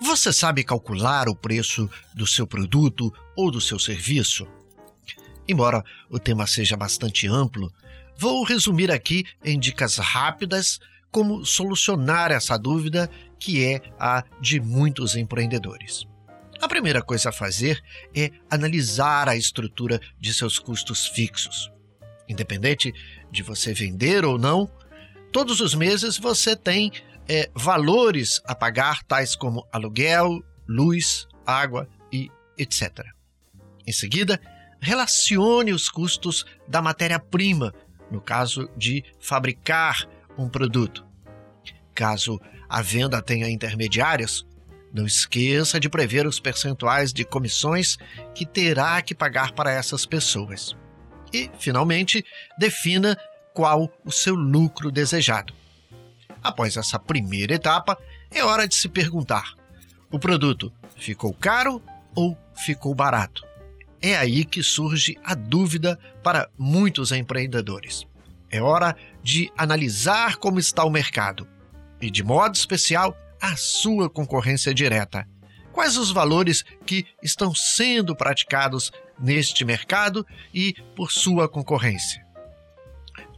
Você sabe calcular o preço do seu produto ou do seu serviço? Embora o tema seja bastante amplo, vou resumir aqui em dicas rápidas como solucionar essa dúvida que é a de muitos empreendedores. A primeira coisa a fazer é analisar a estrutura de seus custos fixos. Independente de você vender ou não, todos os meses você tem é, valores a pagar, tais como aluguel, luz, água e etc. Em seguida, relacione os custos da matéria-prima, no caso de fabricar um produto. Caso a venda tenha intermediários, não esqueça de prever os percentuais de comissões que terá que pagar para essas pessoas. E, finalmente, defina qual o seu lucro desejado. Após essa primeira etapa, é hora de se perguntar: o produto ficou caro ou ficou barato? É aí que surge a dúvida para muitos empreendedores. É hora de analisar como está o mercado e, de modo especial, a sua concorrência direta. Quais os valores que estão sendo praticados neste mercado e por sua concorrência?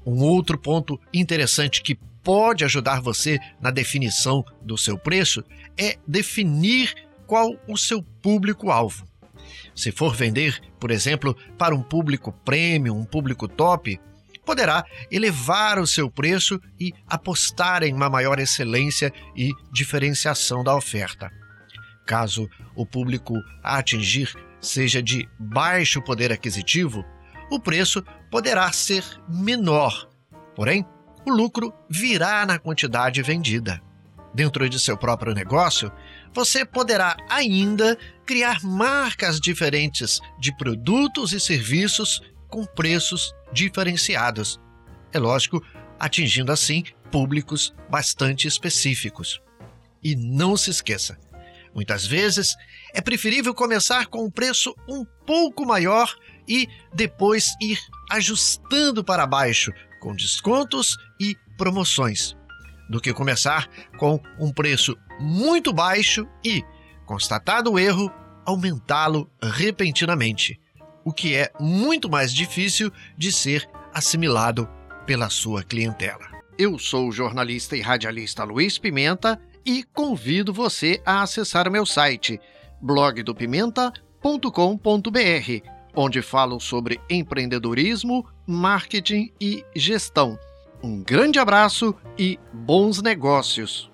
Um outro ponto interessante que pode ajudar você na definição do seu preço é definir qual o seu público-alvo. Se for vender, por exemplo, para um público premium, um público top, poderá elevar o seu preço e apostar em uma maior excelência e diferenciação da oferta. Caso o público a atingir seja de baixo poder aquisitivo, o preço poderá ser menor. Porém, o lucro virá na quantidade vendida. Dentro de seu próprio negócio, você poderá ainda criar marcas diferentes de produtos e serviços com preços diferenciados. É lógico, atingindo assim públicos bastante específicos. E não se esqueça, muitas vezes é preferível começar com um preço um pouco maior e depois ir ajustando para baixo com descontos e promoções, do que começar com um preço muito baixo e, constatado o erro, aumentá-lo repentinamente, o que é muito mais difícil de ser assimilado pela sua clientela. Eu sou o jornalista e radialista Luiz Pimenta e convido você a acessar meu site blogdopimenta.com.br onde falo sobre empreendedorismo, marketing e gestão. Um grande abraço e bons negócios!